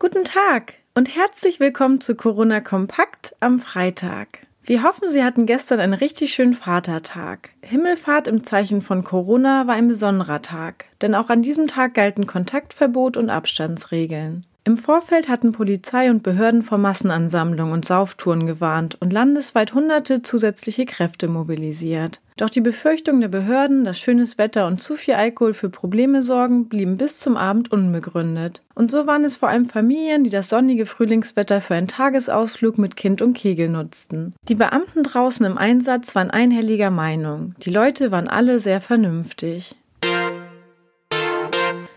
Guten Tag und herzlich willkommen zu Corona Kompakt am Freitag. Wir hoffen, Sie hatten gestern einen richtig schönen Vatertag. Himmelfahrt im Zeichen von Corona war ein besonderer Tag, denn auch an diesem Tag galten Kontaktverbot und Abstandsregeln. Im Vorfeld hatten Polizei und Behörden vor Massenansammlungen und Sauftouren gewarnt und landesweit hunderte zusätzliche Kräfte mobilisiert. Doch die Befürchtung der Behörden, dass schönes Wetter und zu viel Alkohol für Probleme sorgen, blieben bis zum Abend unbegründet. Und so waren es vor allem Familien, die das sonnige Frühlingswetter für einen Tagesausflug mit Kind und Kegel nutzten. Die Beamten draußen im Einsatz waren einhelliger Meinung. Die Leute waren alle sehr vernünftig.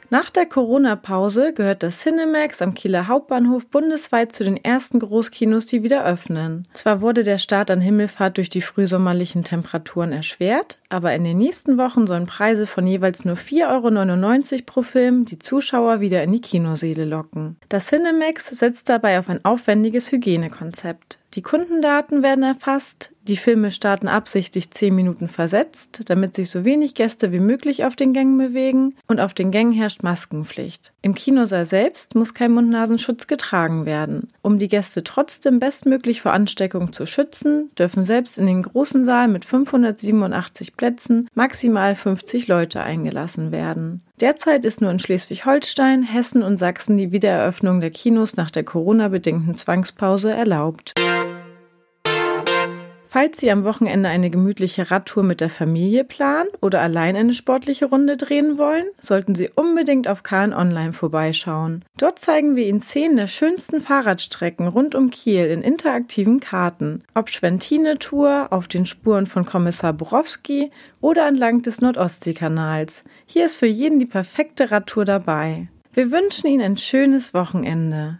Nach der Corona-Pause gehört das Cinemax am Kieler Hauptbahnhof bundesweit zu den ersten Großkinos, die wieder öffnen. Zwar wurde der Start an Himmelfahrt durch die frühsommerlichen Temperaturen erschwert, aber in den nächsten Wochen sollen Preise von jeweils nur 4,99 Euro pro Film die Zuschauer wieder in die Kinoseele locken. Das Cinemax setzt dabei auf ein aufwendiges Hygienekonzept. Die Kundendaten werden erfasst, die Filme starten absichtlich zehn Minuten versetzt, damit sich so wenig Gäste wie möglich auf den Gängen bewegen und auf den Gängen herrscht Maskenpflicht. Im Kinosaal selbst muss kein Mund-Nasenschutz getragen werden. Um die Gäste trotzdem bestmöglich vor Ansteckung zu schützen, dürfen selbst in den großen Saal mit 587 Plätzen maximal 50 Leute eingelassen werden. Derzeit ist nur in Schleswig-Holstein, Hessen und Sachsen die Wiedereröffnung der Kinos nach der Corona-bedingten Zwangspause erlaubt. Falls Sie am Wochenende eine gemütliche Radtour mit der Familie planen oder allein eine sportliche Runde drehen wollen, sollten Sie unbedingt auf KN Online vorbeischauen. Dort zeigen wir Ihnen zehn der schönsten Fahrradstrecken rund um Kiel in interaktiven Karten. Ob Schwentine-Tour, auf den Spuren von Kommissar Borowski oder entlang des Nordostseekanals. Hier ist für jeden die perfekte Radtour dabei. Wir wünschen Ihnen ein schönes Wochenende.